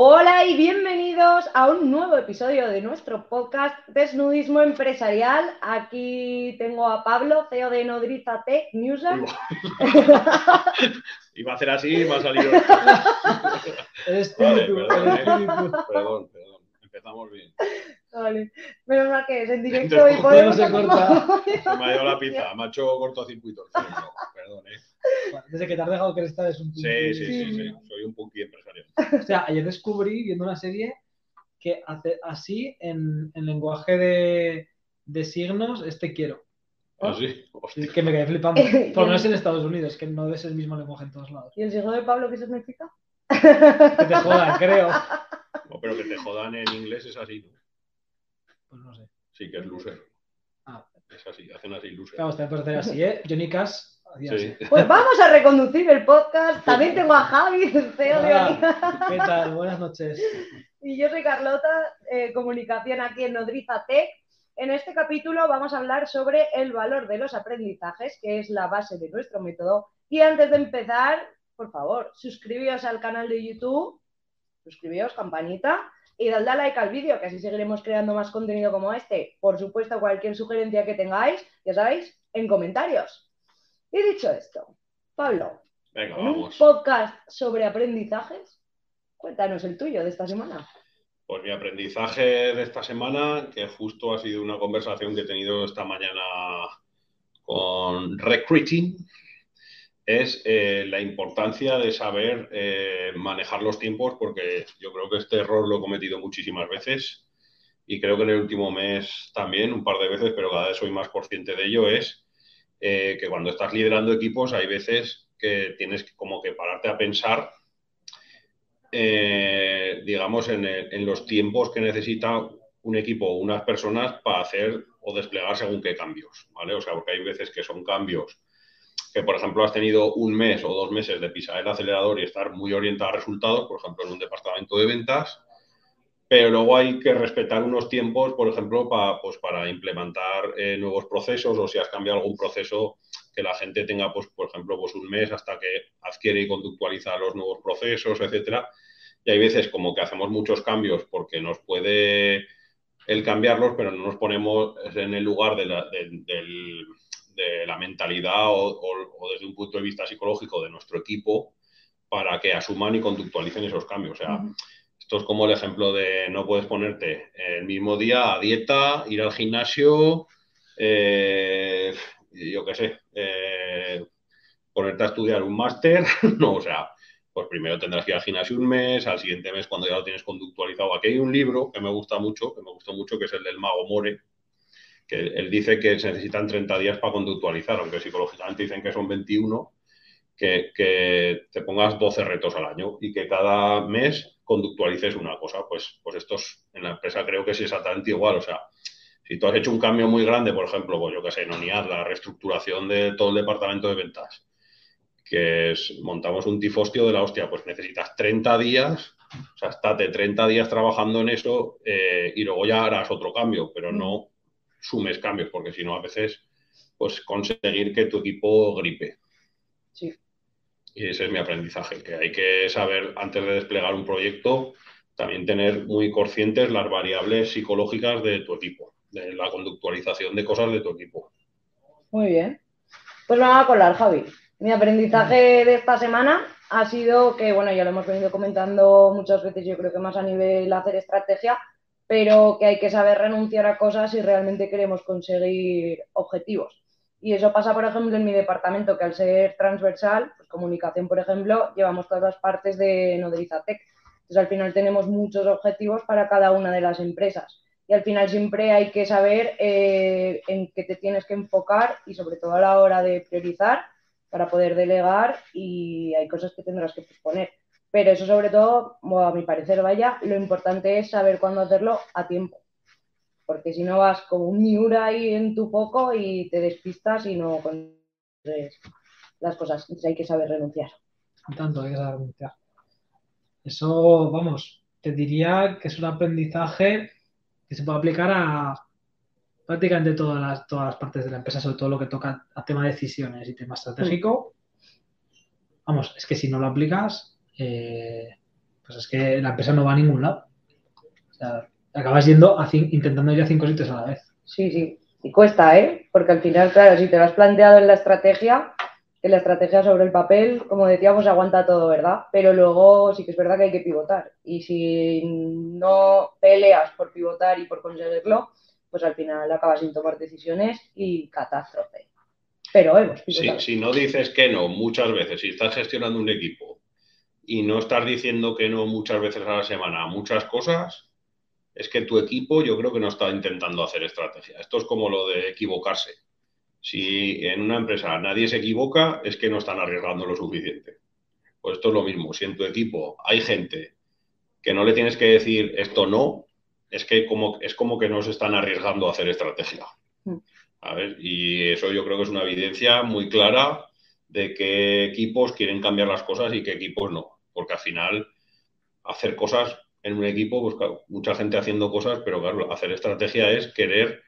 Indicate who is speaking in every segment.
Speaker 1: Hola y bienvenidos a un nuevo episodio de nuestro podcast Desnudismo Empresarial. Aquí tengo a Pablo, CEO de Nodriza Tech News.
Speaker 2: Iba a hacer así y me ha salido. Vale, eh. Perdón, perdón. Empezamos bien.
Speaker 1: Vale, menos mal que es en directo y podemos
Speaker 3: no se corta.
Speaker 2: Se me ha ido la pizza, me ha hecho cortocircuito. Perdón, ¿eh?
Speaker 3: Desde que te has dejado crecer es un
Speaker 2: Sí, sí, sí,
Speaker 1: Sí.
Speaker 2: sí. Soy un punky empresarial.
Speaker 3: O sea, ayer descubrí viendo una serie que hace así en, en lenguaje de, de signos es te quiero.
Speaker 2: ¿Ah, sí?
Speaker 3: Que me quedé flipando. Por lo menos en Estados Unidos, que no es el mismo lenguaje en todos lados.
Speaker 1: ¿Y el signo de Pablo qué significa?
Speaker 3: Que te jodan, creo.
Speaker 2: No, pero que te jodan en inglés es así, ¿no?
Speaker 3: Pues no sé.
Speaker 2: Sí, que es loser.
Speaker 3: Ah.
Speaker 2: Es así, hacen así loser.
Speaker 3: Claro, te puedes hacer así, ¿eh? Johnny Cash
Speaker 2: Sí.
Speaker 1: Pues vamos a reconducir el podcast. También tengo a Javi, el CEO de
Speaker 3: Hola, ¿Qué tal? Buenas noches.
Speaker 1: Y yo soy Carlota, eh, comunicación aquí en Nodriza Tech. En este capítulo vamos a hablar sobre el valor de los aprendizajes, que es la base de nuestro método. Y antes de empezar, por favor, suscribíos al canal de YouTube, suscribíos, campanita, y dadle a like al vídeo, que así seguiremos creando más contenido como este. Por supuesto, cualquier sugerencia que tengáis, ya sabéis, en comentarios. Y dicho esto, Pablo,
Speaker 2: Venga,
Speaker 1: en un
Speaker 2: vamos.
Speaker 1: podcast sobre aprendizajes, cuéntanos el tuyo de esta semana.
Speaker 2: Pues mi aprendizaje de esta semana, que justo ha sido una conversación que he tenido esta mañana con Recruiting, es eh, la importancia de saber eh, manejar los tiempos, porque yo creo que este error lo he cometido muchísimas veces y creo que en el último mes también, un par de veces, pero cada vez soy más consciente de ello, es eh, que cuando estás liderando equipos hay veces que tienes que como que pararte a pensar digamos, en, en los tiempos que necesita un equipo o unas personas para hacer o desplegar según qué cambios, ¿vale? O sea, porque hay veces que son cambios que, por ejemplo, has tenido un mes o dos meses de pisar el acelerador y estar muy orientado a resultados, por ejemplo, en un departamento de ventas, pero luego hay que respetar unos tiempos, por ejemplo, para, pues, para implementar eh, nuevos procesos o si has cambiado algún proceso que la gente tenga, pues, por ejemplo, pues un mes hasta que adquiere y conductualiza los nuevos procesos, etcétera. Y hay veces como que hacemos muchos cambios porque nos puede el cambiarlos, pero no nos ponemos en el lugar de, del- de la mentalidad o, o- o desde un punto de vista psicológico de nuestro equipo para que asuman y conductualicen esos cambios. O sea, esto es como el ejemplo de no puedes ponerte el mismo día a dieta, ir al gimnasio, eh, yo qué sé, eh, ponerte a estudiar un máster, no, o sea, pues primero tendrás que ir al gimnasio un mes, al siguiente mes cuando ya lo tienes conductualizado. Aquí hay un libro que me gusta mucho, que me gustó mucho, que es el del mago More, que él dice que se necesitan 30 días para conductualizar, aunque psicológicamente dicen que son 21, que, que te pongas 12 retos al año y que cada mes conductualices una cosa. Pues, pues esto es, en la empresa creo que es exactamente igual. O sea, si tú has hecho un cambio muy grande, por ejemplo, pues yo qué sé, en ONIAD, la reestructuración de todo el departamento de ventas, que es montamos un tifostio de la hostia, pues necesitas 30 días, o sea, estate 30 días trabajando en eso eh, y luego ya harás otro cambio, pero no sumes cambios, porque si no, a veces, pues conseguir que tu equipo gripe.
Speaker 1: Sí.
Speaker 2: Y ese es mi aprendizaje, que hay que saber, antes de desplegar un proyecto, también tener muy conscientes las variables psicológicas de tu equipo, de la conductualización de cosas de tu equipo.
Speaker 1: Muy bien. Pues vamos a colar, Javi. Mi aprendizaje de esta semana ha sido que, bueno, ya lo hemos venido comentando muchas veces, yo creo que más a nivel hacer estrategia, pero que hay que saber renunciar a cosas si realmente queremos conseguir objetivos. Y eso pasa, por ejemplo, en mi departamento, que al ser transversal, pues comunicación, por ejemplo, llevamos todas las partes de Nodriza Tech. Entonces, al final tenemos muchos objetivos para cada una de las empresas. Y al final siempre hay que saber eh, en qué te tienes que enfocar y sobre todo a la hora de priorizar para poder delegar y hay cosas que tendrás que posponer. Pero eso sobre todo, bueno, a mi parecer, vaya, lo importante es saber cuándo hacerlo a tiempo. Porque si no vas como un miura ahí en tu foco y te despistas y no consigues las cosas. Entonces hay que saber renunciar.
Speaker 3: Tanto hay que saber renunciar. Eso, vamos, te diría que es un aprendizaje que se puede aplicar a prácticamente todas las, todas las partes de la empresa, sobre todo lo que toca a tema de decisiones y tema estratégico. Vamos, es que si no lo aplicas, eh, pues es que la empresa no va a ningún lado. O sea, acabas yendo a intentando ir a cinco sitios a la vez.
Speaker 1: Sí, sí. Y cuesta, ¿eh? Porque al final, claro, si te lo has planteado en la estrategia, que la estrategia sobre el papel, como decíamos, aguanta todo, ¿verdad? Pero luego sí que es verdad que hay que pivotar. Y si no peleas por pivotar y por conseguirlo, pues al final acabas sin tomar decisiones y catástrofe. Pero hemos
Speaker 2: pivotado. si no dices que no muchas veces, si estás gestionando un equipo y no estás diciendo que no muchas veces a la semana a muchas cosas, es que tu equipo yo creo que no está intentando hacer estrategia. Esto es como lo de equivocarse si en una empresa nadie se equivoca, es que no están arriesgando lo suficiente. Pues esto es lo mismo. Si en tu equipo hay gente que no le tienes que decir esto no, es que como, es como que no se están arriesgando a hacer estrategia. A ver, y eso yo creo que es una evidencia muy clara de qué equipos quieren cambiar las cosas y qué equipos no. Porque al final, hacer cosas en un equipo, pues mucha gente haciendo cosas, pero claro, hacer estrategia es querer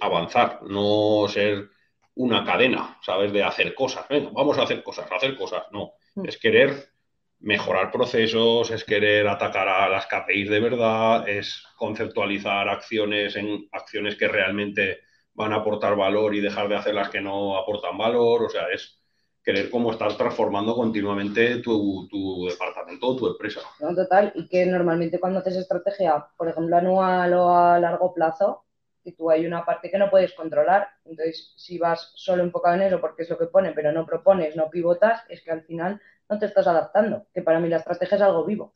Speaker 2: avanzar, no ser una cadena, ¿sabes? De hacer cosas. Venga, vamos a hacer cosas, hacer cosas. No, mm. es querer mejorar procesos, es querer atacar a las KPIs de verdad, es conceptualizar acciones en acciones que realmente van a aportar valor y dejar de hacer las que no aportan valor. O sea, es querer como estar transformando continuamente tu, tu departamento o tu empresa.
Speaker 1: No, total, y que normalmente cuando haces estrategia, por ejemplo, anual o a largo plazo, y tú hay una parte que no puedes controlar. Entonces, si vas solo enfocado en eso porque es lo que pone, pero no propones, no pivotas, es que al final no te estás adaptando, que para mí la estrategia es algo vivo.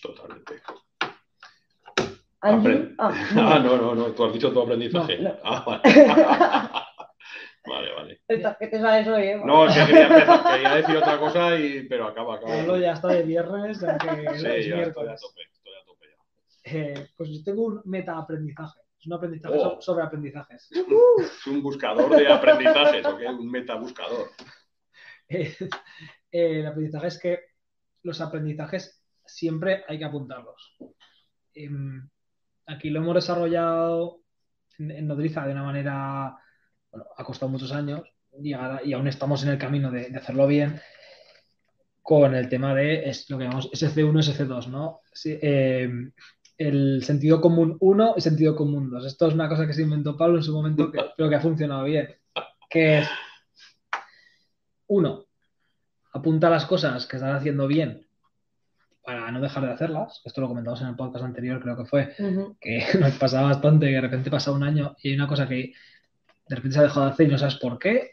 Speaker 2: Totalmente. ah, no. no, no, tú has dicho tu aprendizaje. Ah, vale. Vale, vale.
Speaker 1: ¿Qué te sabes hoy, eh?
Speaker 2: No, es que quería, empezar, quería decir otra cosa, y, pero acaba, acaba.
Speaker 3: Pablo ya está de viernes, aunque
Speaker 2: sí, es ya miércoles. Estoy a tope, estoy a tope ya.
Speaker 3: Eh, pues yo tengo un meta-aprendizaje. Es un aprendizaje oh. sobre aprendizajes.
Speaker 2: Es un buscador de aprendizajes, ¿o qué? Un metabuscador.
Speaker 3: Eh, el aprendizaje es que los aprendizajes siempre hay que apuntarlos. Em, aquí lo hemos desarrollado en, Nodriza de una manera, bueno, ha costado muchos años y aún estamos en el camino de, hacerlo bien con el tema de es, lo que llamamos SC1, SC2, ¿no? Sí, em, el sentido común 1 y sentido común 2. Esto es una cosa que se inventó Pablo en su momento, que, pero que ha funcionado bien. Que es, uno, apunta las cosas que están haciendo bien para no dejar de hacerlas. Esto lo comentamos en el podcast anterior, creo que fue, que nos pasaba bastante, que de repente pasa un año y hay una cosa que de repente se ha dejado de hacer y no sabes por qué.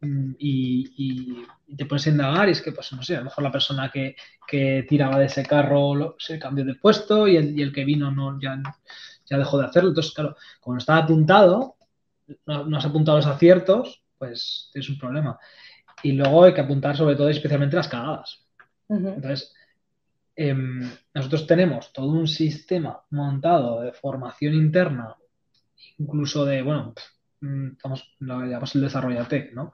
Speaker 3: Mm, y, te pones a indagar y es que, pues no sé, a lo mejor la persona que, tiraba de ese carro se cambió de puesto y el, que vino no ya, ya dejó de hacerlo. Entonces, claro, como no estaba apuntado, no, has apuntado los aciertos, pues tienes un problema. Y luego hay que apuntar sobre todo especialmente las cagadas. Entonces, em, nosotros tenemos todo un sistema montado de formación interna, incluso de, bueno, vamos, mm, lo llamamos el desarrollo tech, ¿no?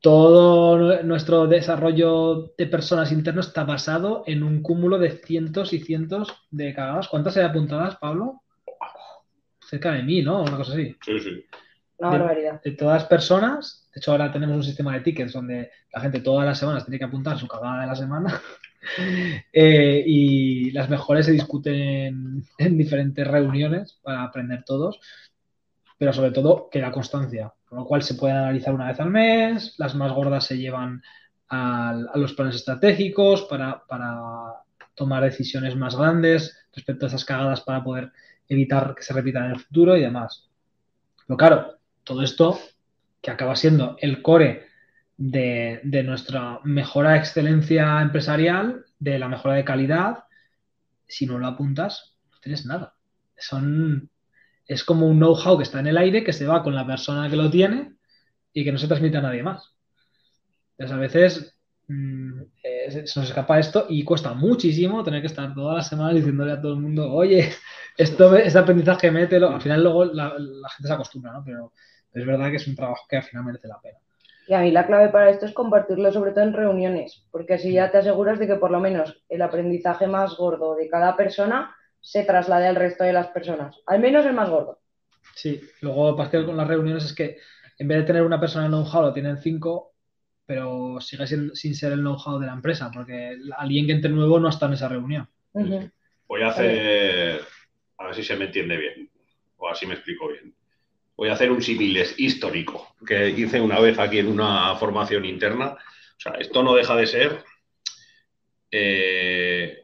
Speaker 3: Todo nuestro desarrollo de personas internas está basado en un cúmulo de cientos y cientos de cagadas. ¿Cuántas hay apuntadas, Pablo? Cerca de mí, ¿no? Una cosa así.
Speaker 2: Sí, sí.
Speaker 1: Una barbaridad.
Speaker 3: De, todas las personas, de hecho ahora tenemos un sistema de tickets donde la gente todas las semanas tiene que apuntar su cagada de la semana eh, y las mejores se discuten en diferentes reuniones para aprender todos pero sobre todo que la constancia, con lo cual se puede analizar una vez al mes, las más gordas se llevan a, los planes estratégicos para, tomar decisiones más grandes respecto a esas cagadas para poder evitar que se repitan en el futuro y demás. Pero claro, todo esto que acaba siendo el core de, de, nuestra mejora de excelencia empresarial, de la mejora de calidad, si no lo apuntas, no tienes nada. Son es como un know-how que está en el aire, que se va con la persona que lo tiene y que no se transmite a nadie más. Entonces, a veces mm, eh, se nos escapa esto y cuesta muchísimo tener que estar todas las semanas diciéndole a todo el mundo, oye, esto, este aprendizaje mételo. Al final luego la, gente se acostumbra, ¿no? Pero es verdad que es un trabajo que al final merece la pena.
Speaker 1: Y a mí la clave para esto es compartirlo sobre todo en reuniones, porque así ya te aseguras de que por lo menos el aprendizaje más gordo de cada persona se traslade al resto de las personas, al menos el más gordo.
Speaker 3: Sí, luego pasa con las reuniones es que en vez de tener una persona en un how lo tienen cinco pero sigue sin, sin ser el know-how de la empresa, porque alguien que entre nuevo no está en esa reunión.
Speaker 2: Voy a hacer, a ver si se me entiende bien, o así me explico bien. Voy a hacer un símil histórico que hice una vez aquí en una formación interna. O sea, esto no deja de ser. eh,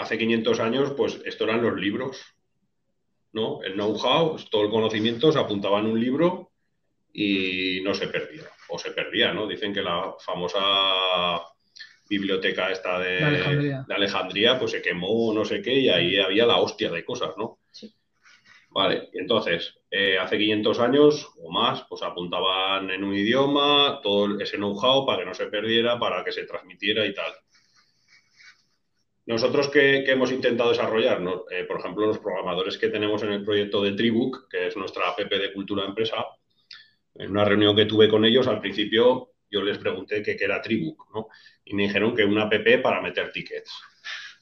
Speaker 2: hace 500 años, pues esto eran los libros, ¿no? El know-how, todo el conocimiento se apuntaba en un libro y no se perdía, o se perdía, ¿no? Dicen que la famosa biblioteca esta de,
Speaker 3: De Alejandría.
Speaker 2: de Alejandría, pues se quemó no sé qué y ahí había la hostia de cosas, ¿no?
Speaker 1: Sí.
Speaker 2: Vale, y entonces, eh, hace 500 años o más, pues apuntaban en un idioma todo ese know-how para que no se perdiera, para que se transmitiera y tal. Nosotros que, que hemos intentado desarrollar, ¿no? Eh, por ejemplo, los programadores que tenemos en el proyecto de Tribook, que es nuestra app de cultura empresa, en una reunión que tuve con ellos, al principio yo les pregunté qué era Tribook, ¿no? Y me dijeron que una app para meter tickets.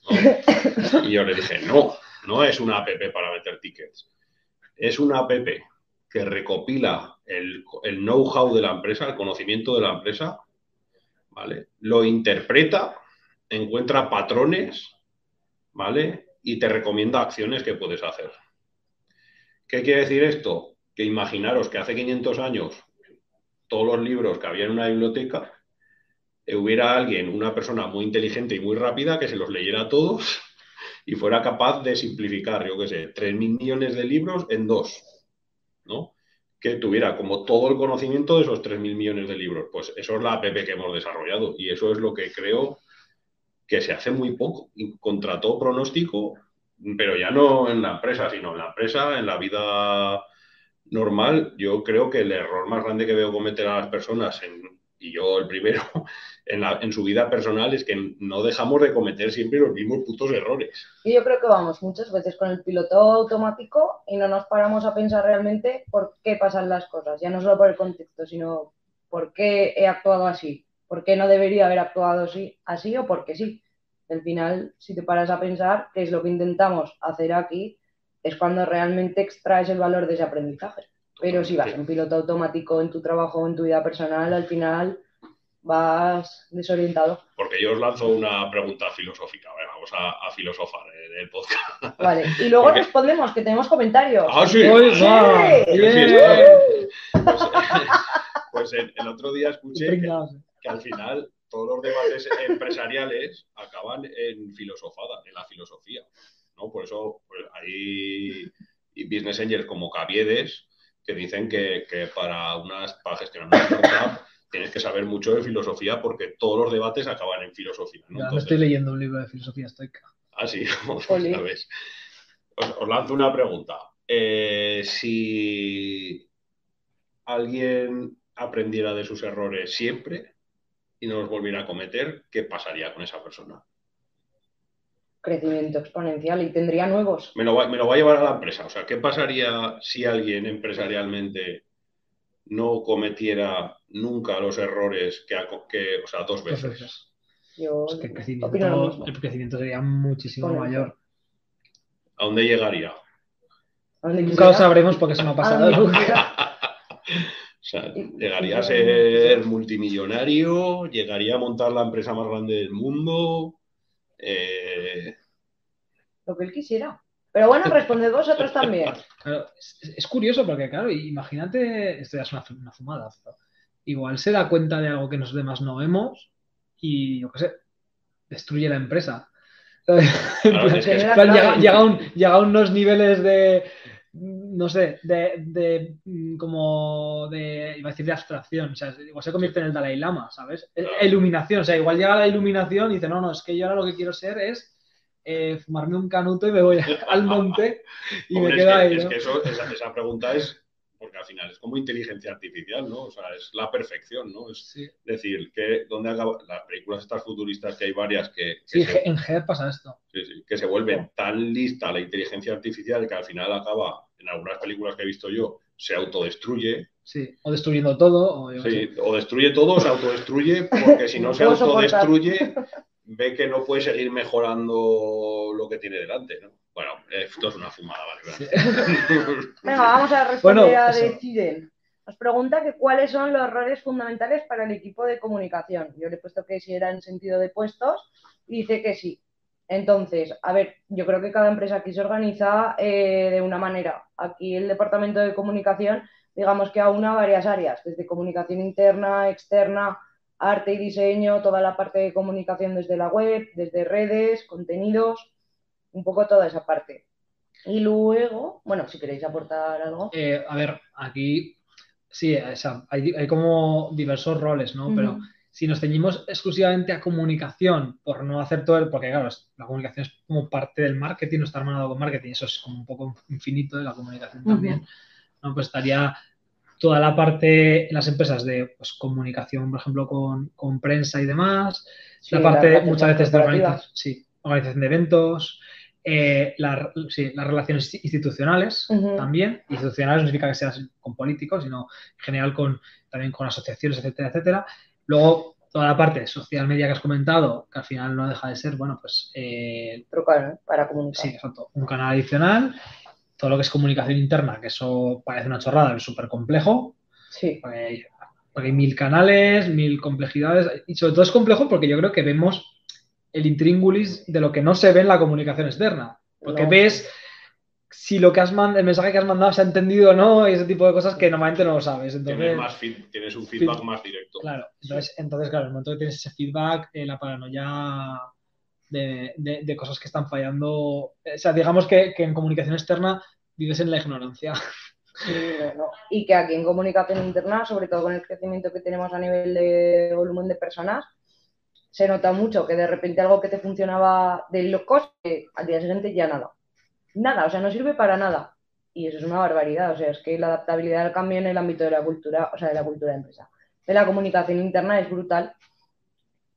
Speaker 2: ¿no? Y yo le dije, no, no es una app para meter tickets. Es una app que recopila el, el know-how de la empresa, el conocimiento de la empresa, ¿vale? Lo interpreta, encuentra patrones, ¿vale? Y te recomienda acciones que puedes hacer. ¿Qué quiere decir esto? Que imaginaros que hace 500 años todos los libros que había en una biblioteca, hubiera alguien, una persona muy inteligente y muy rápida que se los leyera todos y fuera capaz de simplificar, yo qué sé, 3.000 millones de libros en dos, ¿no? Que tuviera como todo el conocimiento de esos 3.000 millones de libros. Pues eso es la app que hemos desarrollado y eso es lo que creo que se hace muy poco, contra todo pronóstico, pero ya no en la empresa, sino en la empresa, en la vida normal, yo creo que el error más grande que veo cometer a las personas, en- y yo el primero, en, la- en su vida personal, es que no dejamos de cometer siempre los mismos putos errores.
Speaker 1: Y yo creo que vamos muchas veces con el piloto automático y no nos paramos a pensar realmente por qué pasan las cosas, ya no solo por el contexto, sino por qué he actuado así, por qué no debería haber actuado así, así o por qué sí. Al final, si te paras a pensar qué es lo que intentamos hacer aquí, es cuando realmente extraes el valor de ese aprendizaje. Pero si vas en piloto automático en tu trabajo o en tu vida personal, al final vas desorientado.
Speaker 2: Porque yo os lanzo una pregunta filosófica. Vamos a, a filosofar en el podcast.
Speaker 1: Vale, y luego
Speaker 2: Porque-
Speaker 1: respondemos que tenemos comentarios.
Speaker 2: Ah, sí.
Speaker 1: Sí.
Speaker 3: va,
Speaker 2: Sí,
Speaker 3: bien.
Speaker 2: sí, Pues, pues el, el otro día escuché que. Que al final todos los debates empresariales acaban en filosofada, en la filosofía. ¿no? Por eso pues, hay business angels como Caviedes que dicen que, que para, unas, para gestionar una startup tienes que saber mucho de filosofía porque todos los debates acaban en filosofía. ¿no?
Speaker 3: Ya me
Speaker 2: Entonces-
Speaker 3: estoy leyendo un libro de filosofía estoica.
Speaker 2: Ah, sí,
Speaker 1: Jolín.
Speaker 2: ya ves. Os, os lanzo una pregunta. Eh, si alguien aprendiera de sus errores siempre y no los volviera a cometer, ¿qué pasaría con esa persona?
Speaker 1: Crecimiento exponencial y tendría nuevos.
Speaker 2: Me lo, va, me lo va a llevar a la empresa. O sea, ¿qué pasaría si alguien empresarialmente no cometiera nunca los errores que, que o sea, dos
Speaker 3: Dos
Speaker 2: veces?
Speaker 1: Yo
Speaker 3: Es que el crecimiento,
Speaker 1: mismo.
Speaker 3: el crecimiento sería muchísimo mayor.
Speaker 2: ¿A dónde llegaría?
Speaker 1: ¿A dónde
Speaker 3: Nunca lo sabremos porque eso no ha
Speaker 1: ¿A
Speaker 3: pasado
Speaker 2: O sea, llegaría a ser multimillonario, llegaría a montar la empresa más grande del mundo. eh,
Speaker 1: Lo que él quisiera. Pero bueno, responded vosotros también.
Speaker 3: Claro, es, es curioso porque, claro, imagínate, esto ya es una, una fumada, pero igual se da cuenta de algo que los demás no vemos y, yo qué sé, destruye la empresa. En
Speaker 2: claro,
Speaker 3: plan,
Speaker 2: es que es-
Speaker 3: en plan, llega, llega a un- llega a unos niveles de, no sé, de, de, mm, como de, iba a decir de abstracción, o sea, igual se convierte en el Dalai Lama, ¿sabes? E-. Iluminación, o sea, igual llega la iluminación y dice, no, no, es que yo ahora lo que quiero ser es eh, fumarme un canuto y me voy al monte y
Speaker 2: Hombre,
Speaker 3: me
Speaker 2: es
Speaker 3: quedo
Speaker 2: que-
Speaker 3: ahí,
Speaker 2: es que eso, esa, esa pregunta es, porque al final es como inteligencia artificial, ¿no? O sea, es la perfección, ¿no? Es
Speaker 3: Sí,
Speaker 2: decir, que dónde acaba las películas estas futuristas que hay varias que, que
Speaker 3: sí,
Speaker 2: se,
Speaker 3: en GER pasa esto.
Speaker 2: sí, sí, que se vuelven tan lista la inteligencia artificial que al final acaba, en algunas películas que he visto yo, se autodestruye,
Speaker 3: Sí, o destruyendo todo, o
Speaker 2: sí, o destruye todo o se autodestruye, porque si no se autodestruye, ve que no puede seguir mejorando lo que tiene delante, ¿no? Bueno, esto es una fumada, ¿vale?
Speaker 3: Sí.
Speaker 1: Venga, vamos a responder
Speaker 3: Bueno,
Speaker 1: a. Deciden. Nos pregunta que cuáles son los roles fundamentales para el equipo de comunicación. Yo le he puesto que si era en sentido de puestos y dice que sí. Entonces, a ver, yo creo que cada empresa aquí se organiza eh, de una manera. Aquí el departamento de comunicación, digamos que aúna varias áreas, desde comunicación interna, externa, arte y diseño, toda la parte de comunicación desde la web, desde redes, contenidos, un poco toda esa parte. Y luego, bueno, si queréis aportar algo.
Speaker 3: Eh, a ver, aquí sí, hay, como diversos roles, ¿no? Pero si nos ceñimos exclusivamente a comunicación, por no hacer todo el, porque claro, la comunicación es como parte del marketing, no está hermanado con marketing, eso es como un poco infinito de la comunicación también, ¿no? Pues estaría toda la parte en las empresas de pues, comunicación, por ejemplo, con, prensa y demás, la parte muchas veces de organización, sí, organización de eventos, eh, las relaciones institucionales también. Institucionales no significa que seas con políticos, sino en general con, también con asociaciones, etcétera, etcétera. Luego, toda la parte social media que has comentado, que al final no deja de ser, bueno, pues...
Speaker 1: Eh, para comunicar.
Speaker 3: Sí, exacto. Un canal adicional. Todo lo que es comunicación interna, que eso parece una chorrada, es súper complejo.
Speaker 1: Sí.
Speaker 3: Porque hay, mil canales, mil complejidades. Y sobre todo es complejo porque yo creo que vemos el intríngulis de lo que no se ve en la comunicación externa. Porque ves si lo que has mandado, el mensaje que has mandado se ha entendido o no, y ese tipo de cosas que normalmente no lo sabes.
Speaker 2: Entonces, tienes, un feedback más directo.
Speaker 3: Claro, entonces, entonces, claro, en el momento que tienes ese feedback, eh, la paranoia de, de, cosas que están fallando, o sea, digamos que, que en comunicación externa vives en la ignorancia.
Speaker 1: Sí, Y que aquí en comunicación interna, sobre todo con el crecimiento que tenemos a nivel de volumen de personas, se nota mucho que de repente algo que te funcionaba de locos, al día siguiente ya nada. Nada, o sea, no sirve para nada. Y eso es una barbaridad. O sea, es que la adaptabilidad al cambio en el ámbito de la cultura, o sea, de la cultura de empresa, de la comunicación interna es brutal.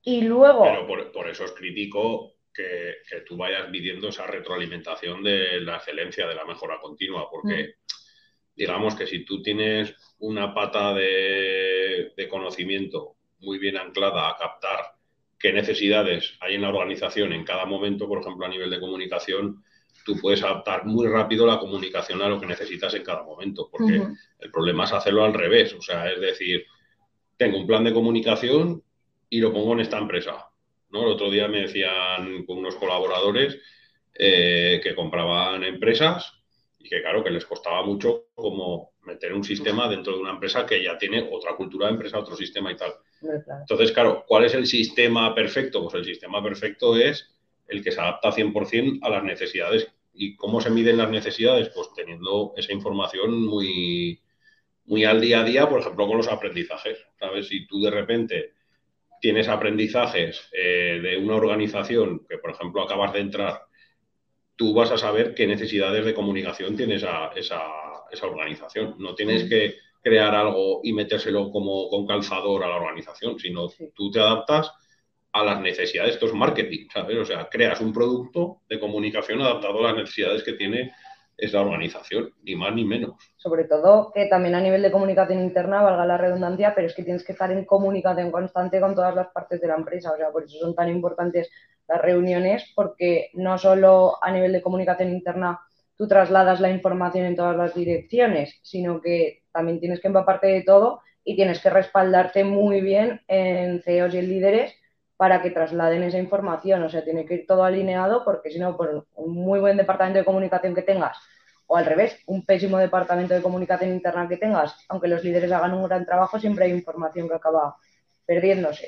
Speaker 1: Y luego.
Speaker 2: Pero por, eso es crítico que, tú vayas midiendo esa retroalimentación de la excelencia, de la mejora continua, porque mm. digamos que si tú tienes una pata de, de conocimiento muy bien anclada a captar qué necesidades hay en la organización en cada momento, por ejemplo, a nivel de comunicación, tú puedes adaptar muy rápido la comunicación a lo que necesitas en cada momento, porque el problema es hacerlo al revés, o sea, es decir, tengo un plan de comunicación y lo pongo en esta empresa. ¿no? El otro día me decían con unos colaboradores eh, que compraban empresas y que claro, que les costaba mucho como meter un sistema dentro de una empresa que ya tiene otra cultura de empresa, otro sistema y tal. Entonces, claro, ¿cuál es el sistema perfecto? Pues el sistema perfecto es el que se adapta 100% a las necesidades. ¿Y cómo se miden las necesidades? Pues teniendo esa información muy, muy al día a día, por ejemplo, con los aprendizajes. ¿Sabes? Si tú de repente tienes aprendizajes eh, de una organización que, por ejemplo, acabas de entrar, tú vas a saber qué necesidades de comunicación tiene esa, esa, esa organización. No tienes que crear algo y metérselo como con calzador a la organización, sino tú te adaptas a las necesidades. Esto es marketing, ¿sabes? O sea, creas un producto de comunicación adaptado a las necesidades que tiene esa organización, ni más ni menos.
Speaker 1: Sobre todo que también a nivel de comunicación interna, valga la redundancia, pero es que tienes que estar en comunicación constante con todas las partes de la empresa. O sea, por eso son tan importantes las reuniones, porque no solo a nivel de comunicación interna tú trasladas la información en todas las direcciones, sino que también tienes que empaparte de todo y tienes que respaldarte muy bien en CEOs y en líderes para que trasladen esa información. O sea, tiene que ir todo alineado porque si no, por un muy buen departamento de comunicación que tengas, o al revés, un pésimo departamento de comunicación interna que tengas, aunque los líderes hagan un gran trabajo, siempre hay información que acaba perdiéndose.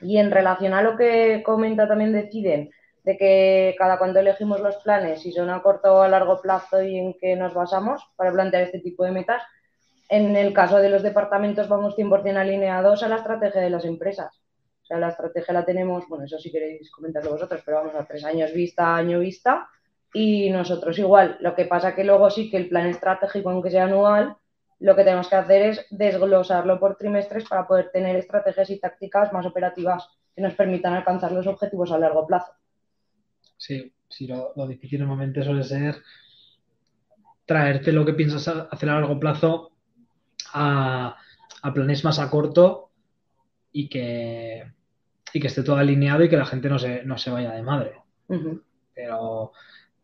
Speaker 1: Y en relación a lo que comenta también Deciden, de que cada cuando elegimos los planes, si son a corto o a largo plazo y en qué nos basamos para plantear este tipo de metas, en el caso de los departamentos vamos 100% alineados a la estrategia de las empresas. Sea, la estrategia la tenemos, bueno, eso si queréis comentarlo vosotros, pero vamos a tres años vista, año vista, y nosotros igual. Lo que pasa que luego sí que el plan estratégico, aunque sea anual, lo que tenemos que hacer es desglosarlo por trimestres para poder tener estrategias y tácticas más operativas que nos permitan alcanzar los objetivos a largo plazo.
Speaker 3: Sí, sí lo, difícil normalmente suele ser traerte lo que piensas hacer a largo plazo a, planes más a corto y que, y que esté todo alineado y que la gente no se, no se vaya de madre. pero,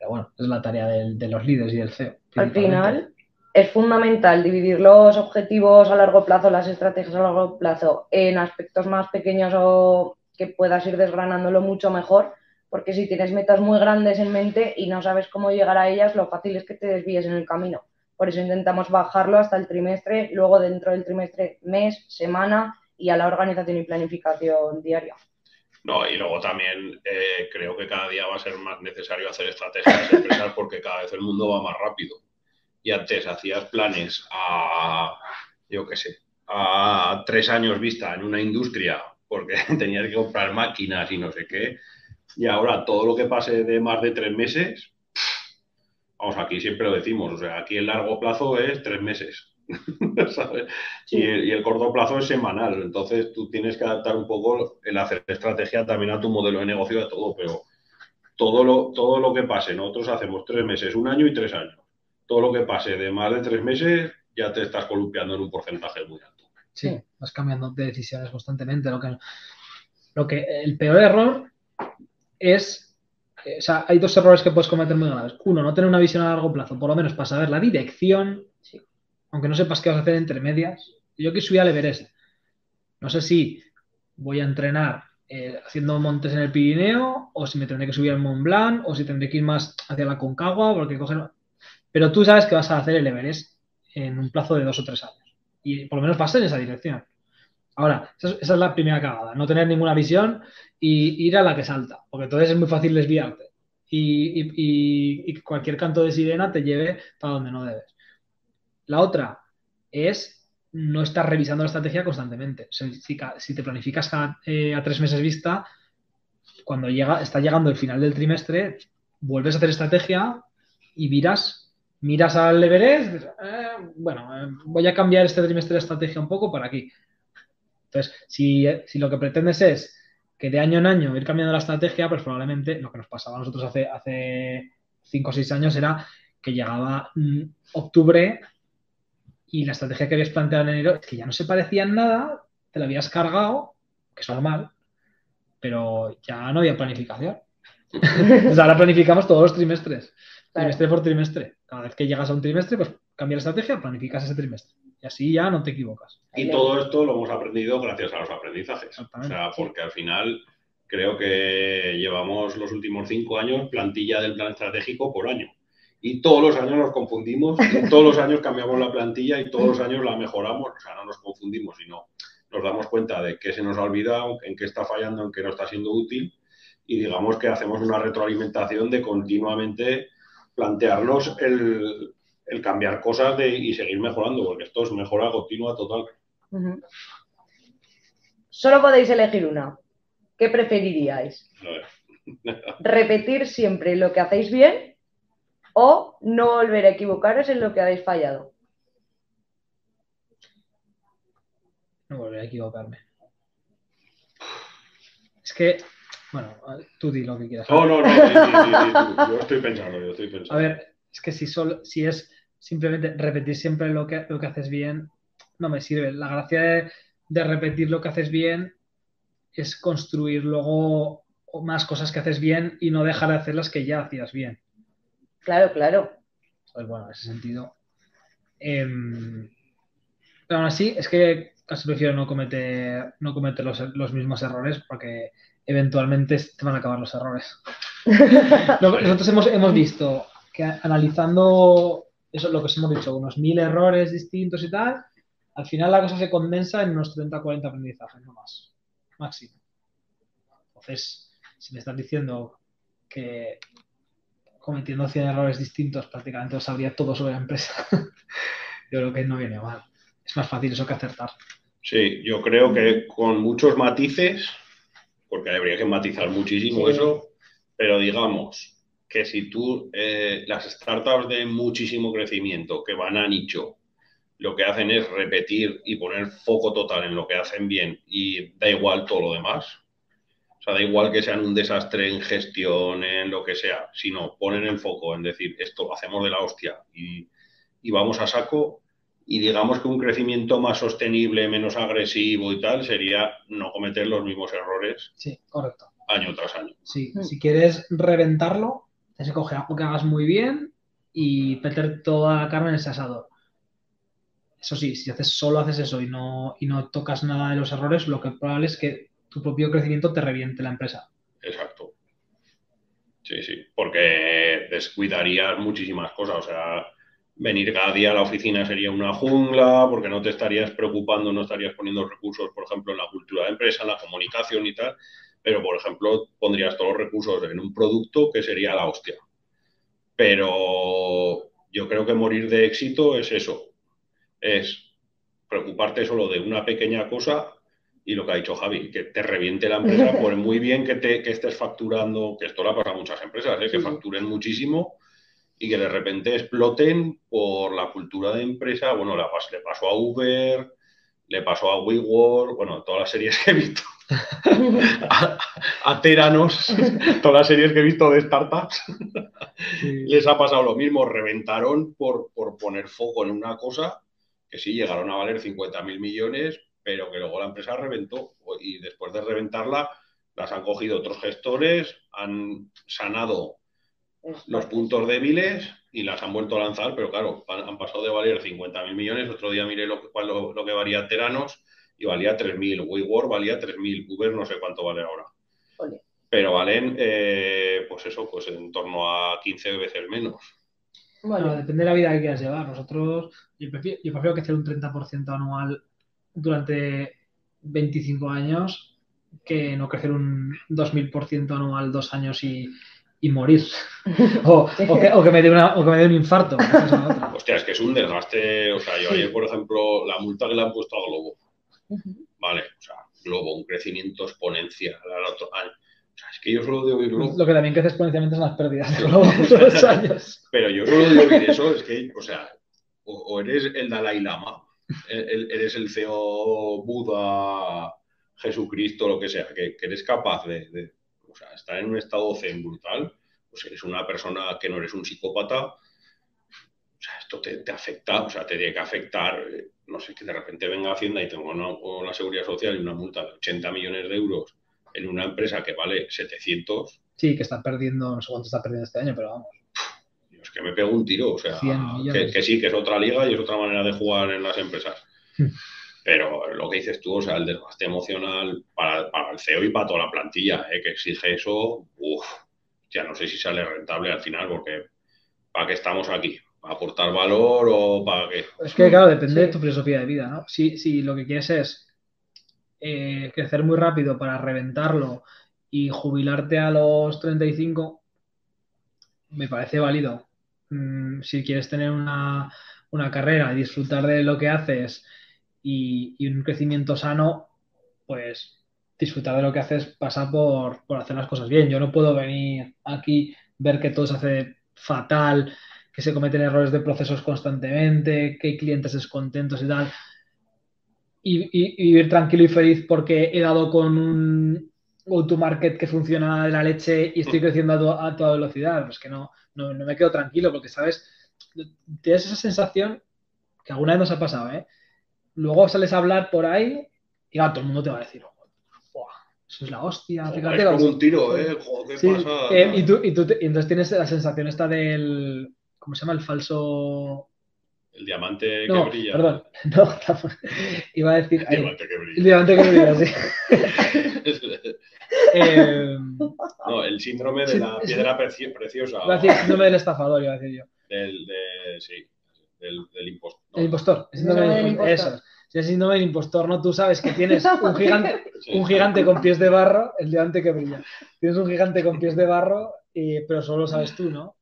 Speaker 3: bueno, es la tarea de, los líderes y del CEO.
Speaker 1: Al final, es fundamental dividir los objetivos a largo plazo, las estrategias a largo plazo, en aspectos más pequeños o que puedas ir desgranándolo mucho mejor, porque si tienes metas muy grandes en mente y no sabes cómo llegar a ellas, lo fácil es que te desvíes en el camino. Por eso intentamos bajarlo hasta el trimestre, luego dentro del trimestre, mes, semana y a la organización y planificación diaria.
Speaker 2: No, y luego también eh, creo que cada día va a ser más necesario hacer estrategias empresas porque cada vez el mundo va más rápido y antes hacías planes a, yo qué sé, a tres años vista en una industria porque tenías que comprar máquinas y no sé qué, y ahora todo lo que pase de más de tres meses, vamos, aquí siempre lo decimos, o sea, aquí el largo plazo es tres meses. Y, el, y, el, corto plazo es semanal, entonces tú tienes que adaptar un poco el hacer estrategia también a tu modelo de negocio de todo, pero todo lo, todo lo que pase, nosotros hacemos tres meses, un año y tres años todo lo que pase de más de tres meses ya te estás columpiando en un porcentaje muy alto.
Speaker 3: Sí, vas cambiando de decisiones constantemente. Lo que, lo que el peor error es, o sea, hay dos errores que puedes cometer muy graves. Uno, no tener una visión a largo plazo, por lo menos para saber la dirección, aunque no sepas qué vas a hacer entre medias. Yo que subí al Everest, no sé si voy a entrenar eh, haciendo montes en el Pirineo, o si me tendré que subir al Mont Blanc, o si tendré que ir más hacia la Concagua, porque coger pero tú sabes que vas a hacer el Everest en un plazo de dos o tres años. Y por lo menos vas en esa dirección. Ahora, esa es, la primera cagada, no tener ninguna visión y ir a la que salta, porque entonces es muy fácil desviarte. Y, cualquier canto de sirena te lleve para donde no debes. La otra es no estar revisando la estrategia constantemente. si, te planificas eh, a, tres meses vista, cuando llega, está llegando el final del trimestre, vuelves a hacer estrategia y miras miras al Everest, eh, bueno, eh, voy a cambiar este trimestre de estrategia un poco para aquí. Entonces, si, lo que pretendes es que de año en año ir cambiando la estrategia, pues probablemente lo que nos pasaba a nosotros hace, cinco o seis años era que llegaba mm, octubre y la estrategia que habías planteado en enero es que ya no se parecía en nada, te la habías cargado, que es normal, pero ya no había planificación. sea, ahora planificamos todos los trimestres trimestre por trimestre. Cada vez que llegas a un trimestre, pues cambia la estrategia, planificas ese trimestre. Y así ya no te equivocas.
Speaker 2: Y todo esto lo hemos aprendido gracias a los aprendizajes. O sea, porque al final creo que llevamos los últimos cinco años plantilla del plan estratégico por año. Y todos los años nos confundimos, todos los años cambiamos la plantilla y todos los años la mejoramos. O sea, no nos confundimos, sino nos damos cuenta de qué se nos ha olvidado, en qué está fallando, en qué no está siendo útil. Y digamos que hacemos una retroalimentación de continuamente plantearnos el, cambiar cosas de, y seguir mejorando, porque esto es mejora continua total.
Speaker 1: Solo podéis elegir una. ¿Qué preferiríais? ¿Repetir siempre lo que hacéis bien o no volver a equivocaros en lo que habéis fallado?
Speaker 3: No volver a equivocarme. Es que bueno, tú di lo que quieras.
Speaker 2: No, no, no, yo estoy pensando, yo estoy pensando.
Speaker 3: A ver, es que si, solo, si es simplemente repetir siempre lo que, lo que haces bien, no me sirve. La gracia de, de repetir lo que haces bien es construir luego más cosas que haces bien y no dejar de hacer las que ya hacías bien.
Speaker 1: Claro, claro.
Speaker 3: Pues bueno, en ese sentido. Em, pero aún así, es que casi prefiero no cometer, no cometer los, los mismos errores porque eventualmente te van a acabar los errores. Nosotros hemos, hemos visto que analizando eso, lo que os hemos dicho, unos mil errores distintos y tal, al final la cosa se condensa en unos 30 40 aprendizajes, no más, máximo. Entonces, si me estás diciendo que cometiendo 100 errores distintos prácticamente os sabría todo sobre la empresa, yo creo que no viene mal. Es más fácil eso que acertar.
Speaker 2: Sí, yo creo que con muchos matices porque habría que matizar muchísimo eso, pero digamos que si tú, eh, las startups de muchísimo crecimiento que van a nicho, lo que hacen es repetir y poner foco total en lo que hacen bien y da igual todo lo demás. O sea, da igual que sean un desastre en gestión, en lo que sea, sino ponen el foco en decir, esto lo hacemos de la hostia y, y vamos a saco, y digamos que un crecimiento más sostenible, menos agresivo y tal, sería no cometer los mismos errores.
Speaker 3: Sí, correcto.
Speaker 2: Año tras año.
Speaker 3: Sí, mm. si quieres reventarlo, tienes que coger algo que hagas muy bien y meter toda la carne en ese asador. Eso sí, si haces solo haces eso y no, y no tocas nada de los errores, lo que probable es que tu propio crecimiento te reviente la empresa.
Speaker 2: Exacto. Sí, sí, porque descuidarías muchísimas cosas. O sea, venir cada día a la oficina sería una jungla, porque no te estarías preocupando, no estarías poniendo recursos, por ejemplo, en la cultura de empresa, en la comunicación y tal. Pero, por ejemplo, pondrías todos los recursos en un producto que sería la hostia. Pero yo creo que morir de éxito es eso. Es preocuparte solo de una pequeña cosa y lo que ha dicho Javi, que te reviente la empresa, por muy bien que, te, que estés facturando, que esto le ha pasado a muchas empresas, ¿eh? que facturen muchísimo y que de repente exploten por la cultura de empresa. Bueno, le, le pasó a Uber, le pasó a WeWork, bueno, todas las series que he visto. a, Teranos, todas las series que he visto de startups, les ha pasado lo mismo, reventaron por, por poner foco en una cosa que sí llegaron a valer 50 mil millones, pero que luego la empresa reventó y después de reventarla las han cogido otros gestores, han sanado los puntos débiles y las han vuelto a lanzar, pero claro, han, pasado de valer 50.000 millones, otro día miré lo, lo, lo que valía Teranos y valía 3.000, WeWork valía 3.000, Uber no sé cuánto vale ahora. Pero valen, eh, pues eso, pues en torno a 15 veces menos.
Speaker 3: Bueno, depende de la vida que quieras llevar. Nosotros, yo prefiero, yo prefiero que hacer un 30% anual durante 25 años que no crecer un 2000% anual dos años y, y morir. o, o, que, o, que, me dé una, o que me dé un infarto.
Speaker 2: Hostia, es que es un desgaste. O sea, yo ayer, por ejemplo, la multa que le han puesto a Globo. Vale, o sea, Globo, un crecimiento exponencial al otro año. O sea, es que yo solo de oír
Speaker 3: Lo que también crece exponencialmente son las pérdidas de Globo todos años.
Speaker 2: Pero yo solo de oír eso es que, o sea, o, o eres el Dalai Lama eres el CEO Buda, Jesucristo, lo que sea, que, eres capaz de, estar en un estado zen brutal, pues eres una persona que no eres un psicópata, o sea, esto te, afecta, o sea, te tiene que afectar, eh, no sé, que de repente venga Hacienda y tenga una, seguridad social y una multa de 80 millones de euros en una empresa que vale 700.
Speaker 3: Sí, que está perdiendo, no sé cuánto está perdiendo este año, pero vamos
Speaker 2: es que me pego un tiro, o sea, que, sí, que es otra liga y es otra manera de jugar en las empresas. Hmm. Pero lo que dices tú, o sea, el desgaste emocional para, el CEO y para toda la plantilla, ¿eh? que exige eso, uff, ya no sé si sale rentable al final, porque ¿para qué estamos aquí? ¿Para aportar valor o para qué?
Speaker 3: Es que, claro, depende de tu filosofía de vida, ¿no? Si, si lo que quieres es eh, crecer muy rápido para reventarlo y jubilarte a los 35, me parece válido. Mm, si quieres tener una, carrera y disfrutar de lo que haces y, un crecimiento sano, pues disfrutar de lo que haces pasa por, hacer las cosas bien. Yo no puedo venir aquí, ver que todo se hace fatal, que se cometen errores de procesos constantemente, que hay clientes descontentos y tal, y, vivir tranquilo y feliz porque he dado con un go-to-market que funciona de la leche y estoy mm. creciendo a, a toda velocidad. Pues que no, no, me quedo tranquilo porque, ¿sabes? Tienes esa sensación que alguna vez nos ha pasado, ¿eh? Luego sales a hablar por ahí y todo el mundo te va a decir, eso es la hostia.
Speaker 2: Fíjate, es como un tiro, ¿eh? Joder, ¿qué pasa?
Speaker 3: Eh, y, tú, y, tú y entonces tienes la sensación esta del, ¿cómo se llama? El falso...
Speaker 2: El diamante que brilla.
Speaker 3: Perdón, no, iba a decir...
Speaker 2: El diamante que brilla.
Speaker 3: El diamante que brilla, sí.
Speaker 2: Eh, no, el síndrome de la piedra preciosa.
Speaker 3: el síndrome del estafador, iba a decir yo.
Speaker 2: Del, de, sí, del, del impostor.
Speaker 3: El impostor. El síndrome del impostor. Eso. Si es síndrome del impostor, ¿no? Tú sabes que tienes un gigante, un gigante con pies de barro, el diamante que brilla. Tienes un gigante con pies de barro, y, pero solo lo sabes tú, ¿no?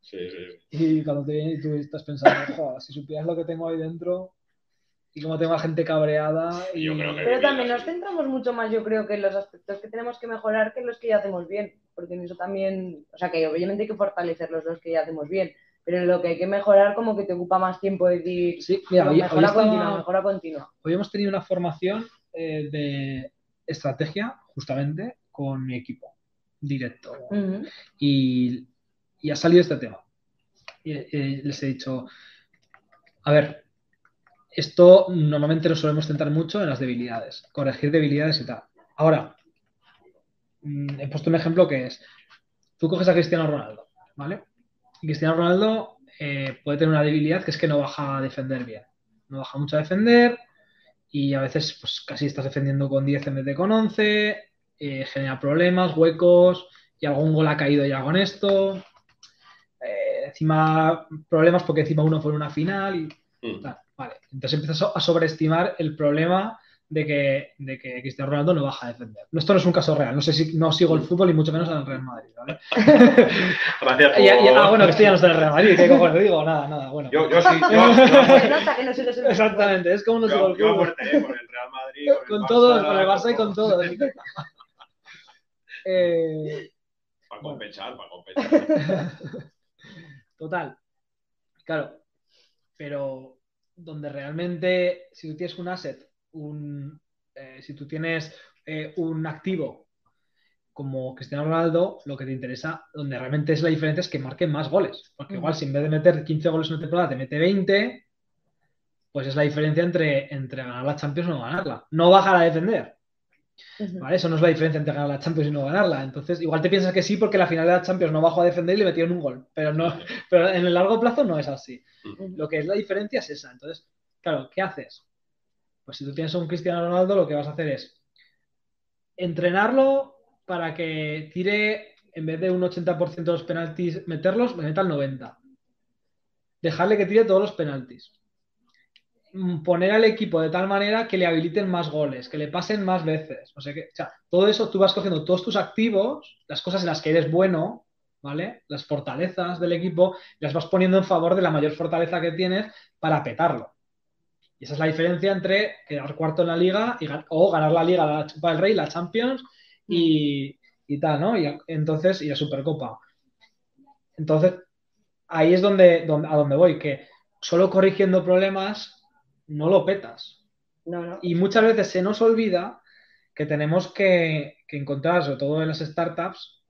Speaker 2: Sí, sí.
Speaker 3: Y cuando te vienes y tú estás pensando, si supieras lo que tengo ahí dentro, y como tengo a gente cabreada. Y...
Speaker 1: Pero también nos centramos mucho más, yo creo, que en los aspectos que tenemos que mejorar que en los que ya hacemos bien. Porque en eso también, o sea, que obviamente hay que fortalecer los dos que ya hacemos bien. Pero en lo que hay que mejorar, como que te ocupa más tiempo decir,
Speaker 3: sí, mira, hoy,
Speaker 1: mejora continua, mejora continua.
Speaker 3: Hoy hemos tenido una formación eh, de estrategia, justamente, con mi equipo directo. y, y, ha salido este tema. Y, y les he dicho, a ver, esto normalmente lo solemos centrar mucho en las debilidades, corregir debilidades y tal. Ahora, mm, he puesto un ejemplo que es, tú coges a Cristiano Ronaldo, ¿vale? Y Cristiano Ronaldo eh, puede tener una debilidad que es que no baja a defender bien. no baja mucho a defender y a veces pues casi estás defendiendo con 10 en vez de con 11, eh, genera problemas, huecos y algún gol ha caído ya con esto. Eh, encima problemas porque encima uno fue en una final y
Speaker 2: Mm.
Speaker 3: tal. Vale, entonces empiezas a sobreestimar el problema de que, de que Cristiano Ronaldo no baja a defender. Esto no es un caso real, no sé si no sigo el fútbol y mucho menos al Real Madrid, ¿vale?
Speaker 2: Gracias por...
Speaker 3: Y- y- ah, bueno, que esto ya no está en el Real Madrid, ¿qué cojones digo? Nada, nada, bueno.
Speaker 2: Yo, yo sí, yo, yo,
Speaker 3: Exactamente, es como no sigo
Speaker 2: yo,
Speaker 3: el fútbol.
Speaker 2: muerte, ¿eh? con el Real Madrid, con,
Speaker 3: Con
Speaker 2: el
Speaker 3: todos,
Speaker 2: Barça,
Speaker 3: con el Barça y con
Speaker 2: todo.
Speaker 3: todos. Eh,
Speaker 2: Para compensar, para compensar.
Speaker 3: Total. Claro. Pero donde realmente, si tú tienes un asset, un, eh, si tú tienes eh, un activo como Cristiano Ronaldo, lo que te interesa, donde realmente es la diferencia es que marque más goles. Porque igual si en vez de meter 15 goles en una temporada te mete 20, pues es la diferencia entre, entre ganar la Champions o no ganarla. No bajar a defender. Eso no es la diferencia entre ganar la Champions y no ganarla. Entonces, igual te piensas que sí porque la final de la Champions no bajó a defender y le metieron un gol. Pero, no, pero en el largo plazo no es así. Lo que es la diferencia es esa. Entonces, claro, ¿qué haces? Pues si tú tienes a un Cristiano Ronaldo, lo que vas a hacer es entrenarlo para que tire, en vez de un 80% de los penaltis, meterlos, me meta el 90%. Dejarle que tire todos los penaltis. Mm, Poner al equipo de tal manera que le habiliten más goles, que le pasen más veces. No sé qué. O sea, todo eso tú vas cogiendo todos tus activos, las cosas en las que eres bueno, ¿vale? Las fortalezas del equipo, las vas poniendo en favor de la mayor fortaleza que tienes para petarlo. Y esa es la diferencia entre quedar cuarto en la liga o ganar la liga, la Copa del Rey, la Champions y, tal, ¿no? Y entonces, y la Supercopa. Entonces, ahí es donde, donde- a donde voy, que solo corrigiendo problemas no lo petas.
Speaker 1: No, no.
Speaker 3: Y muchas veces se nos olvida que tenemos que, que encontrar, sobre todo en las startups,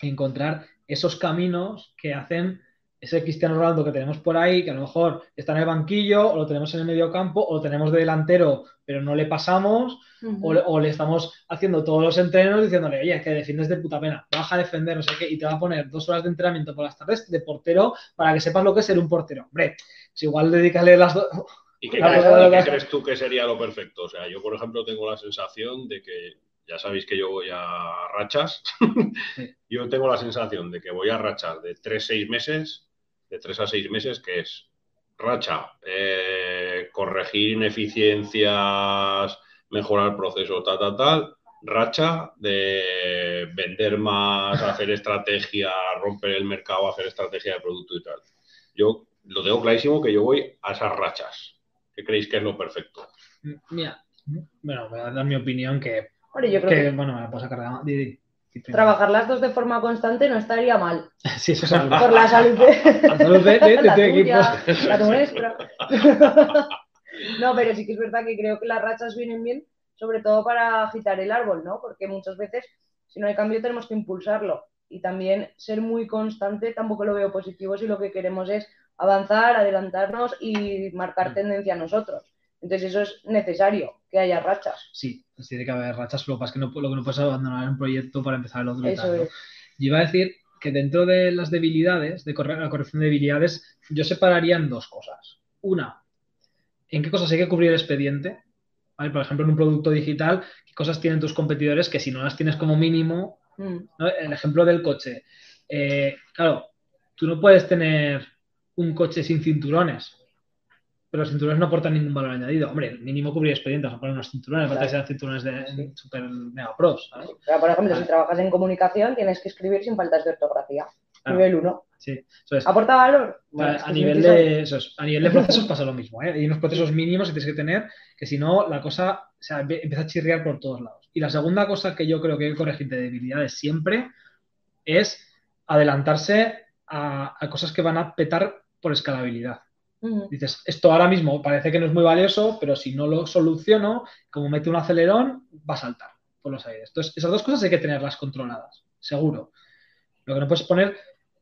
Speaker 3: encontrar esos caminos que hacen ese Cristiano Ronaldo que tenemos por ahí, que a lo mejor está en el banquillo, o lo tenemos en el medio campo, o lo tenemos de delantero, pero no le pasamos, o, le- o le estamos haciendo todos los entrenos diciéndole, oye, que defiendes de puta pena, baja a defender, no sé qué, y te va a poner dos horas de entrenamiento por las tardes de portero para que sepas lo que es ser un portero. Hombre, si igual dedícale las dos.
Speaker 2: ¿Y qué, crees,
Speaker 3: claro,
Speaker 2: y qué
Speaker 3: claro.
Speaker 2: crees tú que sería lo perfecto? O sea, yo, por ejemplo, tengo la sensación de que, ya sabéis que yo voy a rachas, yo tengo la sensación de que voy a rachas de 3-6 meses, de 3 a 6 meses, que es racha, eh, corregir ineficiencias, mejorar procesos, tal, tal, tal, racha de vender más, hacer estrategia, romper el mercado, hacer estrategia de producto y tal. Yo lo tengo clarísimo que yo voy a esas rachas. ¿Qué creéis que es lo perfecto?
Speaker 3: Mira, bueno, voy a dar mi opinión que,
Speaker 1: Hombre, yo creo
Speaker 3: que,
Speaker 1: que
Speaker 3: bueno, me la puedo sacar de
Speaker 1: trabajar las dos de forma constante no estaría mal.
Speaker 3: Sí, eso es algo.
Speaker 1: Por la salud de,
Speaker 3: La salud de- de- de
Speaker 1: la
Speaker 3: tu
Speaker 1: tuya,
Speaker 3: equipo.
Speaker 1: la nuestra. No, pero sí que es verdad que creo que las rachas vienen bien, sobre todo para agitar el árbol, ¿no? Porque muchas veces, si no hay cambio, tenemos que impulsarlo. Y también ser muy constante tampoco lo veo positivo si lo que queremos es avanzar, adelantarnos y marcar
Speaker 3: Mm.
Speaker 1: tendencia a nosotros. Entonces eso es necesario, que haya rachas.
Speaker 3: Sí, pues tiene que haber rachas, lo que pasa es que no, lo que no puedes abandonar un proyecto para empezar el otro. y
Speaker 1: Eso
Speaker 3: tal, ¿no?
Speaker 1: es.
Speaker 3: Yo iba a decir que dentro de las debilidades, de corre- la corrección de debilidades, yo separaría en dos cosas. Una, ¿en qué cosas hay que cubrir el expediente? ¿Vale? Por ejemplo, en un producto digital, ¿qué cosas tienen tus competidores que si no las tienes como mínimo,
Speaker 1: Mm,
Speaker 3: ¿no? El ejemplo del coche. Eh, claro, tú no puedes tener un coche sin cinturones, pero los cinturones no aportan ningún valor añadido. Hombre, mínimo cubrir expedientes, a poner unos cinturones, aparte de ser cinturones de super mega pros, ¿sabes?
Speaker 1: Pero, por ejemplo, si trabajas en comunicación, tienes que escribir sin faltas de ortografía.
Speaker 3: Claro.
Speaker 1: Nivel 1.
Speaker 3: Sí.
Speaker 1: ¿Aporta valor?
Speaker 3: A,
Speaker 1: Bueno, que
Speaker 3: nivel de, eso es, a nivel de procesos pasa lo mismo. ¿eh? Hay unos procesos mínimos que tienes que tener que si no, la cosa o sea, empie- empieza a chirriar por todos lados. Y la segunda cosa que yo creo que hay que corregir de debilidades siempre es adelantarse a, a cosas que van a petar por escalabilidad. Dices, esto ahora mismo parece que no es muy valioso, pero si no lo soluciono, como mete un acelerón, va a saltar por los aires. Entonces, esas dos cosas hay que tenerlas controladas, seguro. Lo que no puedes poner,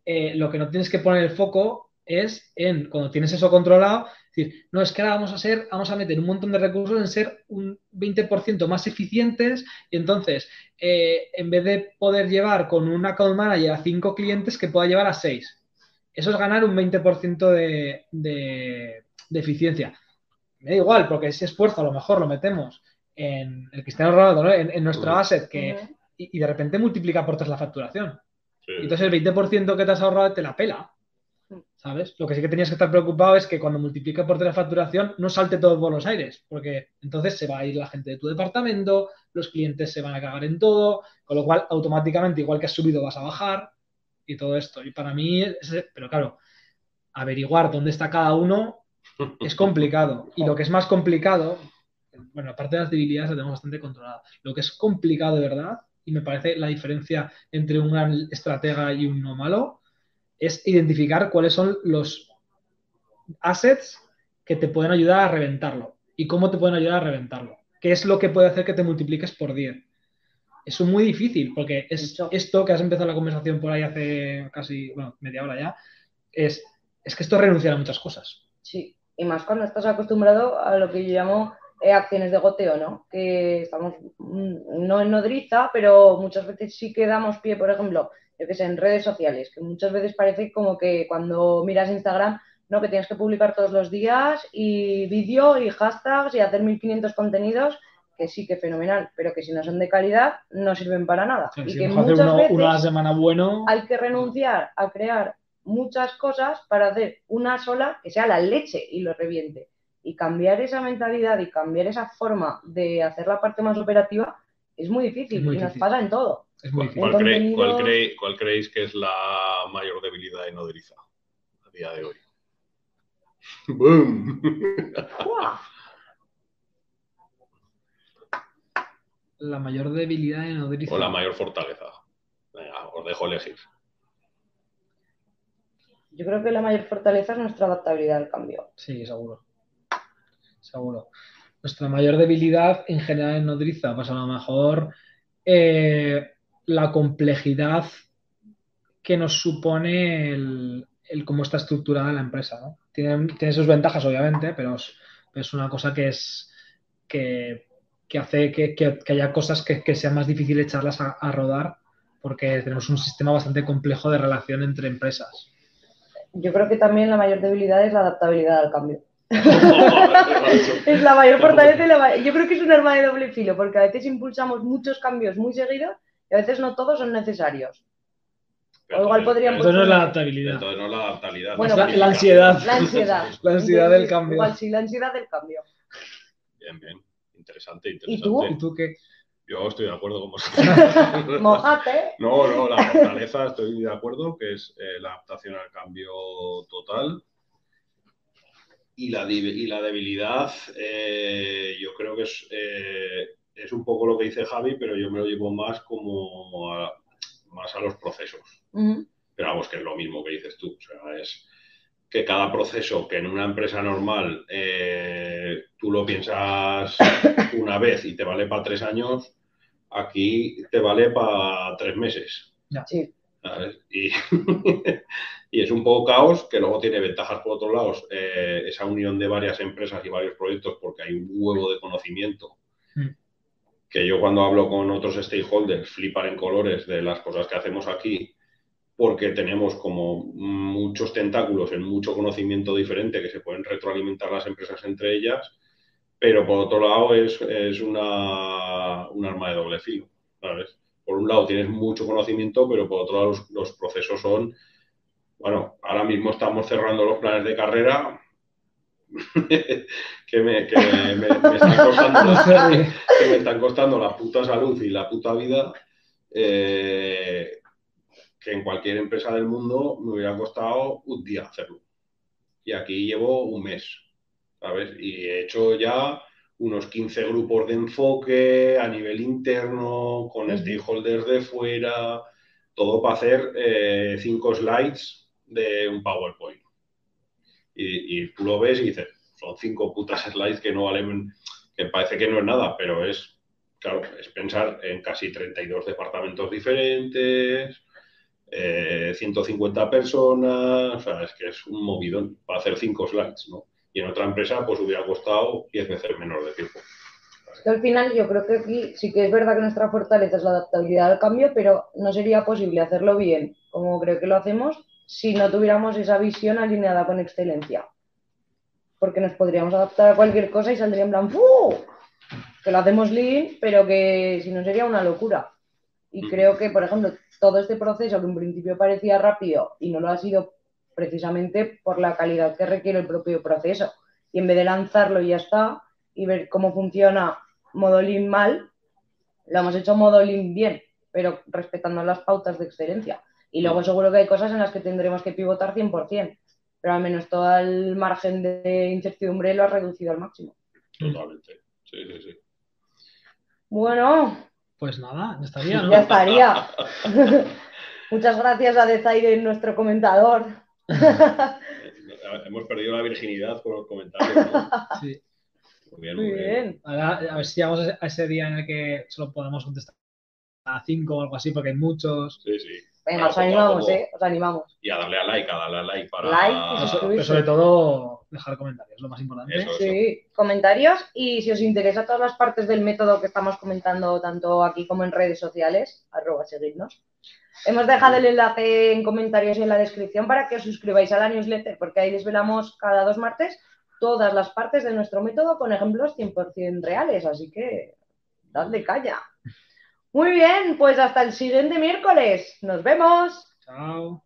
Speaker 3: eh, lo que no tienes que poner el foco es en, cuando tienes eso controlado, decir, no, es que ahora vamos a ser, vamos a meter un montón de recursos en ser un 20% más eficientes y entonces, eh, en vez de poder llevar con un account manager a cinco clientes, que pueda llevar a seis. Eso es ganar un 20% de, de, de eficiencia. me da igual, porque ese esfuerzo a lo mejor lo metemos en el Cristiano Ronaldo, ¿no? en, en nuestro asset, que, y, y de repente multiplica por tres la facturación.
Speaker 2: Sí.
Speaker 3: Y entonces el 20% que te has ahorrado te la pela.
Speaker 1: Mm.
Speaker 3: ¿Sabes? Lo que sí que tenías que estar preocupado es que cuando multiplique por tres la facturación no salte todo por los aires, porque entonces se va a ir la gente de tu departamento, los clientes se van a cagar en todo, con lo cual automáticamente, igual que has subido, vas a bajar y todo esto. Y para mí, pero claro, averiguar dónde está cada uno es complicado. Y lo que es más complicado, bueno, aparte de las debilidades la tenemos bastante controlada. Lo que es complicado de verdad, y me parece la diferencia entre un gran estratega y un no malo, es identificar cuáles son los assets que te pueden ayudar a reventarlo y cómo te pueden ayudar a reventarlo. ¿Qué es lo que puede hacer que te multipliques por 10? Eso es muy difícil, porque es esto que has empezado la conversación por ahí hace casi, bueno, media hora ya, es, es que esto es renunciar a muchas cosas.
Speaker 1: Sí, y más cuando estás acostumbrado a lo que yo llamo eh, acciones de goteo, ¿no? Que estamos mm, no en nodriza, pero muchas veces sí que damos pie, por ejemplo, yo que sé, en redes sociales, que muchas veces parece como que cuando miras Instagram, no, que tienes que publicar todos los días y vídeo y hashtags y hacer 1500 contenidos, que sí que fenomenal, pero que si no son de calidad no sirven para nada. Y
Speaker 3: si
Speaker 1: que muchas
Speaker 3: uno-
Speaker 1: veces
Speaker 3: una semana bueno,
Speaker 1: hay que renunciar a crear muchas cosas para hacer una sola que sea la leche y lo reviente. Y cambiar esa mentalidad y cambiar esa forma de hacer la parte más operativa es muy difícil
Speaker 3: Es muy
Speaker 1: y nos pasa en todo.
Speaker 3: es muy difícil.
Speaker 2: ¿Cuál, cree-
Speaker 1: contenido-
Speaker 2: cuál cree- cuál creéis que es la mayor debilidad de Nodriza a día de hoy? ¡Boom!
Speaker 3: La mayor debilidad de Nodriza.
Speaker 2: o la mayor fortaleza. Venga, os dejo elegir.
Speaker 1: Yo creo que la mayor fortaleza es nuestra adaptabilidad al cambio.
Speaker 3: Sí, seguro. Seguro. Nuestra mayor debilidad en general en Nodriza, pues a lo mejor eh, la complejidad que nos supone el, el cómo está estructurada la empresa, ¿no? Tiene, tiene sus ventajas, obviamente, pero es, pero es una cosa que es que, que hace que, que- que haya cosas que, que sean más difícil echarlas a, a rodar porque tenemos un sistema bastante complejo de relación entre empresas.
Speaker 1: Yo creo que también la mayor debilidad es la adaptabilidad al cambio. Es la mayor fortaleza y la ma- Yo creo que es un arma de doble filo, porque a veces impulsamos muchos cambios muy seguidos y a veces no todos son necesarios. O igual podríamos-
Speaker 3: Entonces no es la adaptabilidad.
Speaker 2: Entonces no la adaptabilidad.
Speaker 1: Bueno,
Speaker 3: la, la ansiedad.
Speaker 1: La ansiedad.
Speaker 3: La ansiedad del cambio.
Speaker 1: Igual sí, la ansiedad del cambio.
Speaker 2: Bien, bien. Interesante,
Speaker 1: ¿Y
Speaker 2: interesante.
Speaker 1: tú?
Speaker 3: ¿Y tú qué?
Speaker 2: Yo estoy de acuerdo con vosotros.
Speaker 1: Mojate.
Speaker 2: No, no, la fortaleza estoy de acuerdo, que es eh, la adaptación al cambio total. Y la, y la debilidad, eh, yo creo que es, eh, es un poco lo que dice Javi, pero yo me lo llevo más como a, más a los procesos. Pero vamos, que es lo mismo que dices tú. O sea, es que cada proceso que en una empresa normal eh, tú lo piensas una vez y te vale para tres años, aquí te vale para tres meses.
Speaker 1: Sí.
Speaker 2: ¿sabes? Y, y es un poco caos que luego tiene ventajas por otros lados, eh, esa unión de varias empresas y varios proyectos porque hay un huevo de conocimiento
Speaker 3: Mm.
Speaker 2: que yo cuando hablo con otros stakeholders flipan en colores de las cosas que hacemos aquí porque tenemos como muchos tentáculos en mucho conocimiento diferente que se pueden retroalimentar las empresas entre ellas, pero por otro lado es, es una, un arma de doble filo, ¿sabes? Por un lado tienes mucho conocimiento, pero por otro lado los, los procesos son, bueno, ahora mismo estamos cerrando los planes de carrera que, me, que me- me- me están costando la, que me están costando la puta salud y la puta vida, eh, que en cualquier empresa del mundo me hubiera costado un día hacerlo. Y aquí llevo un mes, ¿sabes? Y he hecho ya unos 15 grupos de enfoque a nivel interno, con stakeholders de fuera, todo para hacer eh, cinco slides de un PowerPoint. Y, y tú lo ves y dices, son cinco putas slides que no valen, que parece que no es nada, pero es, claro, es pensar en casi 32 departamentos diferentes, eh, 150 personas, o sea, es que es un movidón para hacer cinco slides, ¿no? Y en otra empresa, pues hubiera costado 10 veces menos de tiempo.
Speaker 1: Que al final yo creo que aquí sí que es verdad que nuestra fortaleza es la adaptabilidad al cambio, pero no sería posible hacerlo bien, como creo que lo hacemos, si no tuviéramos esa visión alineada con excelencia. porque nos podríamos adaptar a cualquier cosa y saldría en plan. Que lo hacemos lean, pero que si no sería una locura. Y creo que, por ejemplo, todo este proceso que en principio parecía rápido y no lo ha sido precisamente por la calidad que requiere el propio proceso. Y en vez de lanzarlo y ya está, y ver cómo funciona modo lean mal, lo hemos hecho modo lean bien, pero respetando las pautas de excelencia. Y luego seguro que hay cosas en las que tendremos que pivotar 100%, pero al menos todo el margen de incertidumbre lo ha reducido al máximo.
Speaker 2: Totalmente. Sí, sí, sí.
Speaker 1: Bueno,
Speaker 3: Pues nada, ya estaría, ¿no?
Speaker 1: ya estaría. Muchas gracias a Dezaire, nuestro comentador.
Speaker 2: Hemos perdido la virginidad con los comentarios. ¿no?
Speaker 3: Sí.
Speaker 2: Muy bien,
Speaker 1: Muy bien.
Speaker 3: Ahora, a ver si llegamos a ese día en el que solo podamos contestar a cinco o algo así, porque hay muchos.
Speaker 2: Sí, sí.
Speaker 1: Venga, os animamos,
Speaker 2: poco.
Speaker 1: ¿eh? Os animamos.
Speaker 2: Y a darle a like, a darle a like para.
Speaker 1: Like y suscribirse.
Speaker 3: pero sobre todo dejar comentarios, lo más importante.
Speaker 2: Eso.
Speaker 1: Sí, comentarios y si os interesa todas las partes del método que estamos comentando tanto aquí como en redes sociales, arroba seguidnos. Hemos dejado el enlace en comentarios y en la descripción para que os suscribáis a la newsletter, porque ahí desvelamos cada dos martes todas las partes de nuestro método con ejemplos 100% reales, así que dadle calla. Muy bien, pues hasta el siguiente miércoles. Nos vemos.
Speaker 3: Chao.